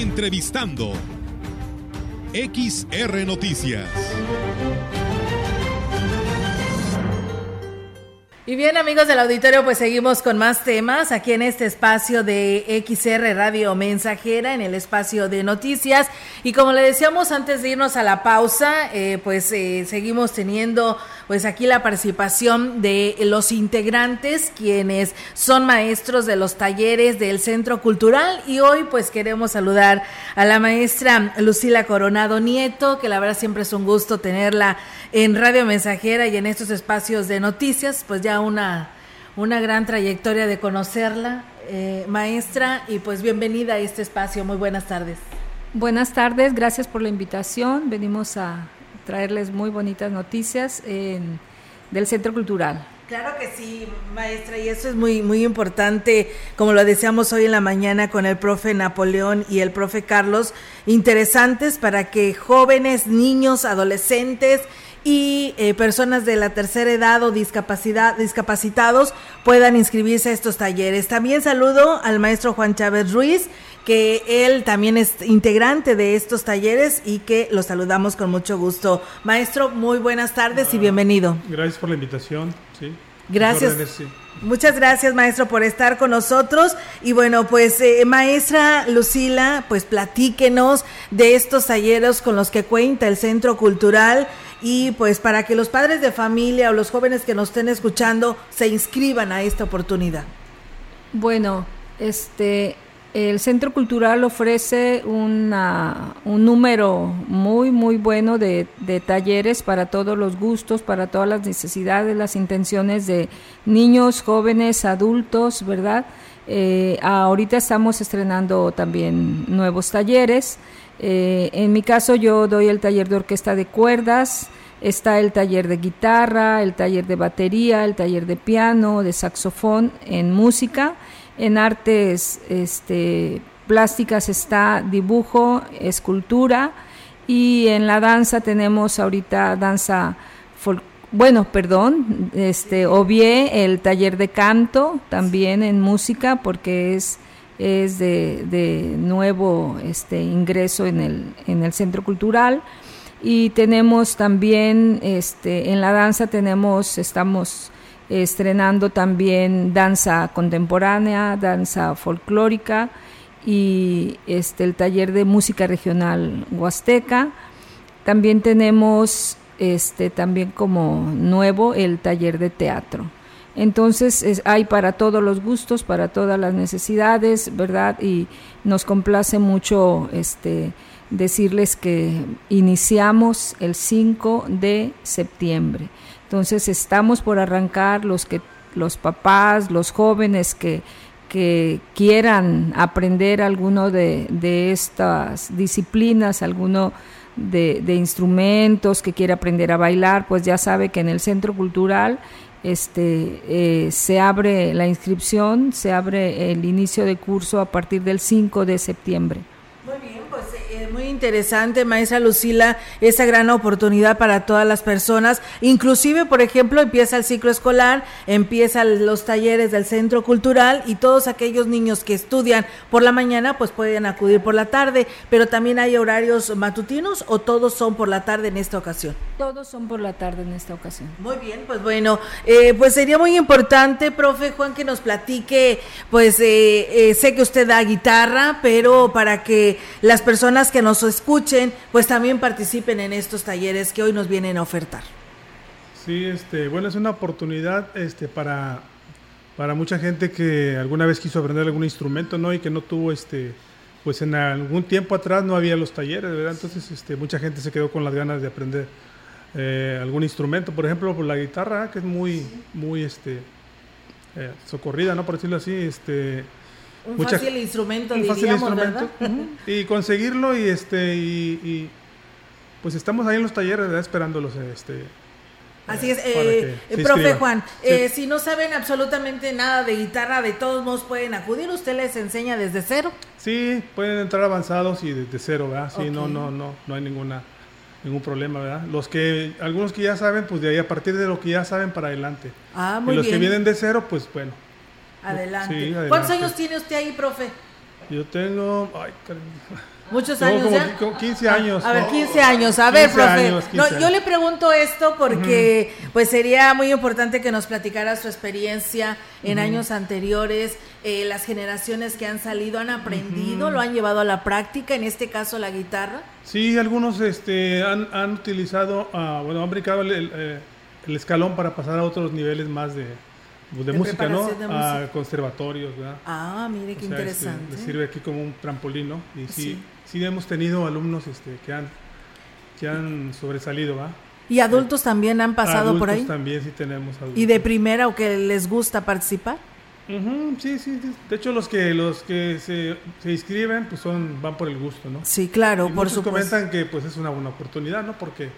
Entrevistando. XR Noticias. Y bien amigos del auditorio, pues seguimos con más temas aquí en este espacio de XR Radio Mensajera, en el espacio de noticias. Y como le decíamos antes de irnos a la pausa, eh, pues eh, seguimos teniendo pues aquí la participación de los integrantes, quienes son maestros de los talleres del Centro Cultural. Y hoy pues queremos saludar a la maestra Lucila Coronado Nieto, que la verdad siempre es un gusto tenerla en Radio Mensajera y en estos espacios de noticias, pues ya una, una gran trayectoria de conocerla, eh, maestra, y pues bienvenida a este espacio. Muy buenas tardes. Buenas tardes, gracias por la invitación. Venimos a traerles muy bonitas noticias del Centro Cultural. Claro que sí, maestra, y eso es muy, muy importante, como lo decíamos hoy en la mañana con el profe Napoleón y el profe Carlos, interesantes para que jóvenes, niños, adolescentes y eh, personas de la tercera edad o discapacidad, discapacitados puedan inscribirse a estos talleres. También saludo al maestro Juan Chávez Ruiz, que él también es integrante de estos talleres y que lo saludamos con mucho gusto. Maestro, muy buenas tardes y bienvenido. Gracias por la invitación. Sí. Gracias. Muchas gracias, maestro, por estar con nosotros. Y bueno, pues, eh, maestra Lucila, pues platíquenos de estos talleres con los que cuenta el Centro Cultural y pues para que los padres de familia o los jóvenes que nos estén escuchando se inscriban a esta oportunidad. Bueno, este, el Centro Cultural ofrece una, un número muy, muy bueno de, talleres para todos los gustos, para todas las necesidades, las intenciones de niños, jóvenes, adultos, ¿verdad? Eh, ahorita estamos estrenando también nuevos talleres. Eh, en mi caso yo doy el taller de orquesta de cuerdas, está el taller de guitarra, el taller de batería, el taller de piano, de saxofón en música. En artes este, plásticas está dibujo, escultura. Y en la danza tenemos ahorita danza bueno, perdón, este obvié el taller de canto también en música porque es es de, de nuevo este ingreso en el, en el centro cultural y tenemos también este en la danza tenemos estamos estrenando también danza contemporánea, danza folclórica y este, el taller de música regional huasteca. También tenemos este, también como nuevo el taller de teatro. Entonces hay para todos los gustos, para todas las necesidades, ¿verdad? Y nos complace mucho este, decirles que iniciamos el 5 de septiembre. Entonces estamos por arrancar los que los papás, los jóvenes que, que quieran aprender alguno de, de estas disciplinas, alguno de, de, instrumentos, que quiera aprender a bailar, pues ya sabe que en el Centro Cultural este, eh, se abre la inscripción, se abre el inicio de curso a partir del 5 de septiembre interesante, maestra Lucila, esa gran oportunidad para todas las personas. Inclusive, por ejemplo, empieza el ciclo escolar, empiezan los talleres del centro cultural y todos aquellos niños que estudian por la mañana, pues pueden acudir por la tarde, pero también hay horarios matutinos o todos son por la tarde en esta ocasión. Todos son por la tarde en esta ocasión. Muy bien, pues bueno, eh, pues sería muy importante, profe Juan, que nos platique, pues eh, eh, sé que usted da guitarra, pero para que las personas que nos escuchen, pues también participen en estos talleres que hoy nos vienen a ofertar. Sí, este, bueno, es una oportunidad este, para, para mucha gente que alguna vez quiso aprender algún instrumento, ¿no? Y que no tuvo, este, pues en algún tiempo atrás no había los talleres, ¿verdad? Entonces, este, mucha gente se quedó con las ganas de aprender eh, algún instrumento, por ejemplo, por la guitarra, que es muy, muy, este, eh, socorrida, ¿no? Por decirlo así, este, un fácil instrumento, diríamos, ¿verdad? Y conseguirlo y este y, pues estamos ahí en los talleres, ¿verdad? esperándolos este Así es, eh, eh profe Juan, eh, si no saben absolutamente nada de guitarra, de todos modos pueden acudir, usted les enseña desde cero. Sí, pueden entrar avanzados y desde cero, ¿verdad? Sí, no, no, no, no hay ninguna ningún problema, ¿verdad? Los que, algunos que ya saben, pues de ahí a partir de lo que ya saben para adelante. Ah, muy y los que vienen de cero, pues bueno, Adelante. ¿Cuántos años tiene usted ahí, profe? Yo tengo... Ay, Muchos años como, 15 años. A ver, 15 años. A ver, profe. no, yo le pregunto esto porque pues sería muy importante que nos platicara su experiencia en años anteriores. Eh, las generaciones que han salido han aprendido, lo han llevado a la práctica, en este caso la guitarra. Sí, algunos este, han, han utilizado, uh, bueno, han brincado el, eh, el, escalón para pasar a otros niveles más de, pues, de, música, ¿no? a conservatorios, ¿verdad? Ah, mire qué este, interesante. le sirve aquí como un trampolín, ¿no? Y sí sí hemos tenido alumnos este, que, han, que han sobresalido, ¿va? ¿Y adultos también han pasado por ahí? también sí tenemos adultos. ¿Y de primera o que les gusta participar? sí, sí, De hecho, los que los que se, se, inscriben pues son van por el gusto, ¿no? Sí, claro, por supuesto. comentan que pues es una buena oportunidad, ¿no? Porque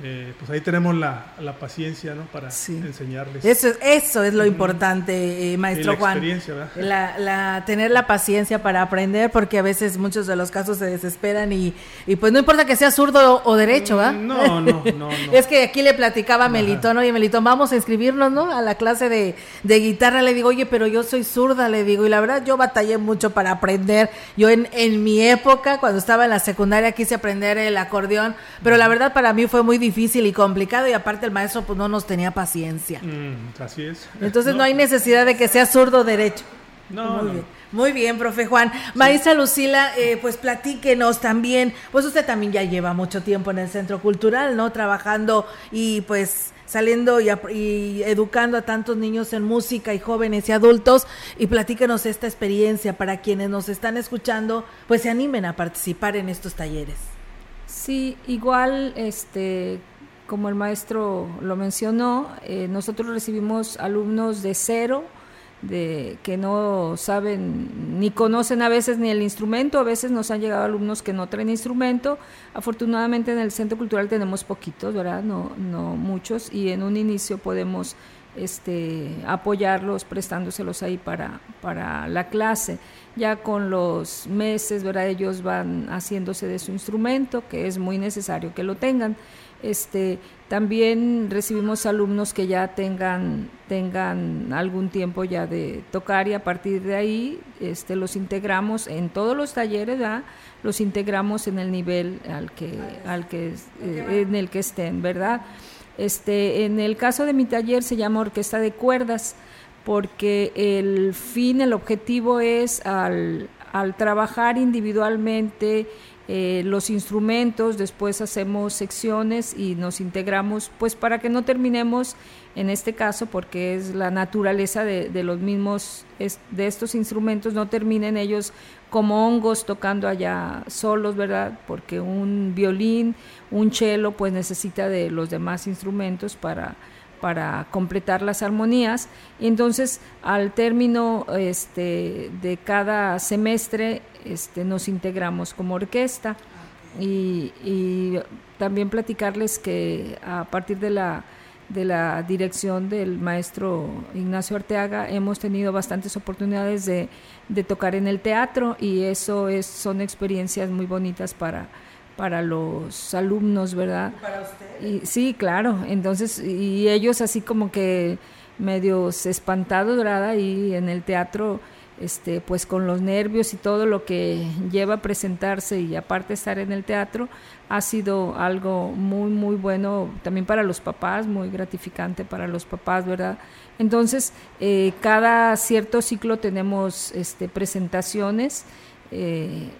eh, pues ahí tenemos la, la paciencia ¿no? para enseñarles. Eso, eso es lo importante, eh, maestro la Juan. La, la, tener la paciencia para aprender, porque a veces muchos de los casos se desesperan y, y pues no importa que sea zurdo o, derecho, ¿va? No, no, no, es que aquí le platicaba a Melitón, oye Melitón, vamos a inscribirnos, ¿no? A la clase de, de, guitarra, le digo, oye, pero yo soy zurda, le digo, y la verdad yo batallé mucho para aprender. Yo en, en mi época, cuando estaba en la secundaria, quise aprender el acordeón, pero la verdad para mí fue muy difícil difícil y complicado y aparte el maestro pues no nos tenía paciencia. Mm, así es. Entonces no. hay necesidad de que sea zurdo derecho. No, muy bien. Muy bien, profe Juan. Maestra Lucila, eh, pues platíquenos también, pues usted también ya lleva mucho tiempo en el Centro Cultural, ¿no? Trabajando y pues saliendo y, y, educando a tantos niños en música y jóvenes y adultos y platíquenos esta experiencia para quienes nos están escuchando, pues se animen a participar en estos talleres. Sí, igual, este, como el maestro lo mencionó, eh, nosotros recibimos alumnos de cero, de que no saben ni conocen a veces ni el instrumento, a veces nos han llegado alumnos que no traen instrumento. Afortunadamente en el Centro Cultural tenemos poquitos, ¿verdad? No, no muchos, y en un inicio podemos este, apoyarlos prestándoselos ahí para, para la clase ya con los meses, ¿verdad? Ellos van haciéndose de su instrumento, que es muy necesario que lo tengan. Este, también recibimos alumnos que ya tengan, tengan algún tiempo ya de tocar y a partir de ahí este, los integramos en todos los talleres, ¿verdad? los integramos en el nivel al que, al que, eh, en el que estén, ¿verdad? Este, en el caso de mi taller se llama Orquesta de Cuerdas porque el fin, el objetivo es al, trabajar individualmente eh, los instrumentos, después hacemos secciones y nos integramos, pues para que no terminemos en este caso, porque es la naturaleza de, los mismos, de estos instrumentos, no terminen ellos como hongos tocando allá solos, ¿verdad? Porque un violín, un cello, pues necesita de los demás instrumentos para para completar las armonías. entonces, al término este, de cada semestre, este, nos integramos como orquesta. Y, también platicarles que a partir de la, de la dirección del maestro Ignacio Arteaga hemos tenido bastantes oportunidades de, de tocar en el teatro y eso es, son experiencias muy bonitas para, para los alumnos, ¿verdad? ¿Para usted? Y, sí, claro. Entonces, y ellos así como que medios espantados, ¿verdad? Y en el teatro, este, pues con los nervios y todo lo que lleva a presentarse y aparte estar en el teatro, ha sido algo muy, muy bueno también para los papás, muy gratificante para los papás, ¿verdad? Entonces, eh, cada cierto ciclo tenemos este, presentaciones eh,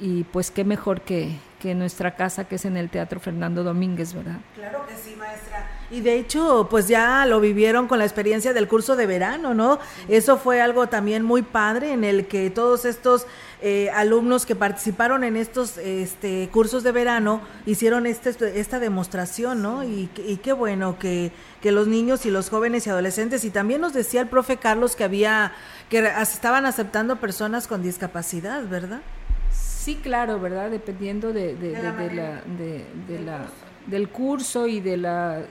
y, pues qué mejor que, que nuestra casa que es en el Teatro Fernando Domínguez, ¿verdad? Claro que sí, maestra. Y de hecho, pues ya lo vivieron con la experiencia del curso de verano, ¿no? Eso fue algo también muy padre en el que todos estos eh, alumnos que participaron en estos este, cursos de verano hicieron este, esta demostración, ¿no? Y, y qué bueno que, que los niños y los jóvenes y adolescentes, y también nos decía el profe Carlos que había que estaban aceptando personas con discapacidad, ¿verdad? Sí, claro, ¿verdad? Dependiendo de, de, la, de, la, del curso y de la,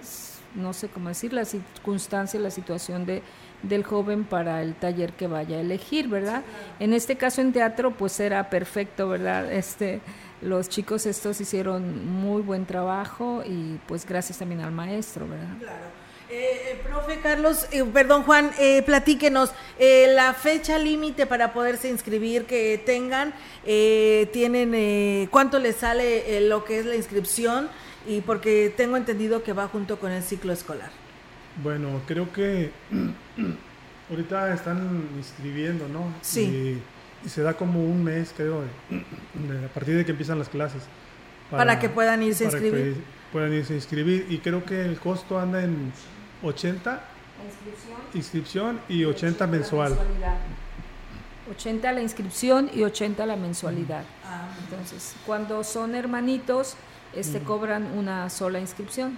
no sé cómo decir, la circunstancia, la situación de, del joven para el taller que vaya a elegir, ¿verdad? En este caso en teatro, pues era perfecto, ¿verdad? Este, los chicos estos hicieron muy buen trabajo y pues gracias también al maestro, ¿verdad? Claro. Eh, eh, profe Carlos, eh, perdón Juan, eh, platíquenos la fecha límite para poderse inscribir que tengan, tienen cuánto les sale lo que es la inscripción y porque tengo entendido que va junto con el ciclo escolar. Bueno, creo que ahorita están inscribiendo, ¿no? Sí. Y, se da como un mes, creo, a partir de que empiezan las clases. Para, que puedan irse a inscribir. puedan irse a inscribir y creo que el costo anda en 80 inscripción, inscripción y 80 mensual. 80 la inscripción y 80 la mensualidad. Ah. Entonces, cuando son hermanitos, este, cobran una sola inscripción.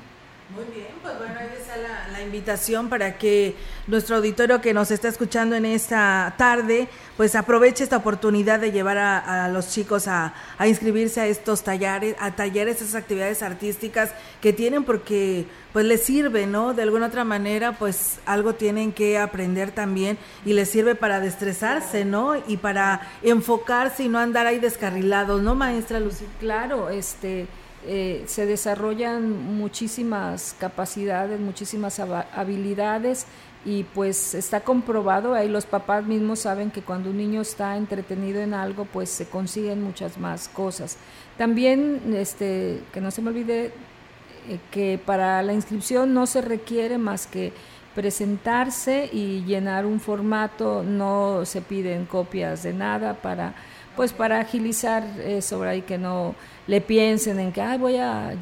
Muy bien, pues bueno, ahí está la, invitación para que nuestro auditorio que nos está escuchando en esta tarde, pues aproveche esta oportunidad de llevar a, los chicos a, inscribirse a estos talleres, a talleres, esas actividades artísticas que tienen porque pues les sirve, ¿no? De alguna otra manera, pues algo tienen que aprender también y les sirve para destresarse, ¿no? Y para enfocarse y no andar ahí descarrilados, ¿no, maestra Lucy? Claro, este eh, se desarrollan muchísimas capacidades, muchísimas habilidades y pues está comprobado, ahí los papás mismos saben que cuando un niño está entretenido en algo, pues se consiguen muchas más cosas. También, este, que no se me olvide, eh, que para la inscripción no se requiere más que presentarse y llenar un formato, no se piden copias de nada para, pues para agilizar eso, y que no le piensen en que Ay, voy a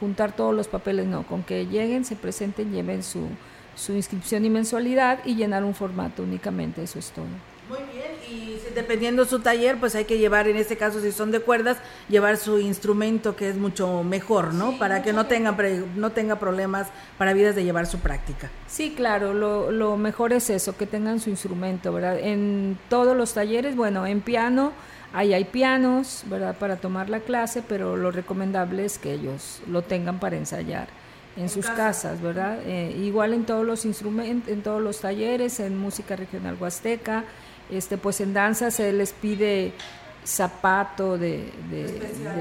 juntar todos los papeles, no, con que lleguen, se presenten, lleven su, su inscripción y mensualidad y llenar un formato únicamente, eso es todo. Y dependiendo su taller, pues hay que llevar, en este caso, si son de cuerdas, llevar su instrumento que es mucho mejor, ¿no? para que no tenga, no tenga problemas para vidas de llevar su práctica. Sí, claro, lo, lo mejor es eso, que tengan su instrumento, ¿verdad? En todos los talleres, bueno, en piano Ahí hay pianos, ¿verdad? Para tomar la clase, pero lo recomendable es que ellos lo tengan para ensayar en, sus casas, ¿verdad? Eh, igual en todos los instrumentos, en todos los talleres, en música regional huasteca, este, pues en danza se les pide zapato de,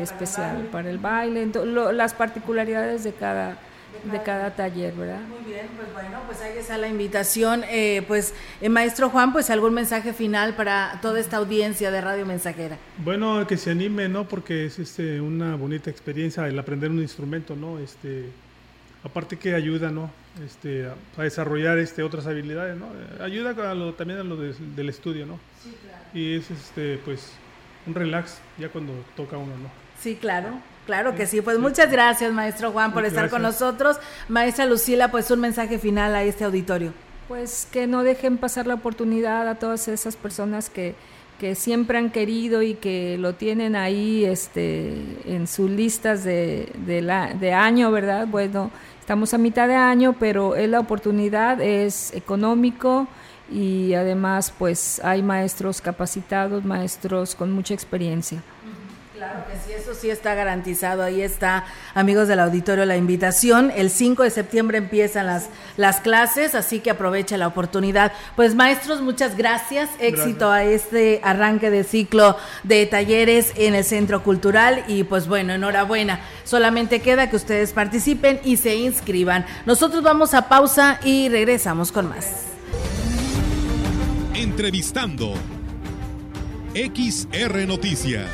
especial, para el baile, las particularidades de cada de cada taller, ¿verdad? Muy bien, pues bueno, pues ahí está la invitación. Eh, pues, eh, maestro Juan, pues algún mensaje final para toda esta audiencia de Radio Mensajera. Bueno, que se anime, ¿no? Porque es este, una bonita experiencia el aprender un instrumento, ¿no? Este, aparte que ayuda, ¿no? Este, a, desarrollar este, otras habilidades, ¿no? Ayuda también a lo del estudio, ¿no? Sí, claro. Y es, este, pues, un relax ya cuando toca uno, ¿no? Sí, claro. Claro que sí, pues muchas gracias, maestro Juan, por estar con nosotros. Maestra Lucila, pues un mensaje final a este auditorio. Pues que no dejen pasar la oportunidad a todas esas personas que, que siempre han querido y que lo tienen ahí este, en sus listas de, de, la, de año, ¿verdad? Bueno, estamos a mitad de año, pero es la oportunidad, es económico y además pues hay maestros capacitados, maestros con mucha experiencia. Claro que sí, eso sí está garantizado. Ahí está, amigos del auditorio, la invitación. El 5 de septiembre empiezan las, las clases, así que aprovecha la oportunidad. Pues maestros, muchas gracias. Éxito a este arranque de ciclo de talleres en el Centro Cultural. Y pues bueno, enhorabuena. Solamente queda que ustedes participen y se inscriban. Nosotros vamos a pausa y regresamos con más. Entrevistando XR Noticias.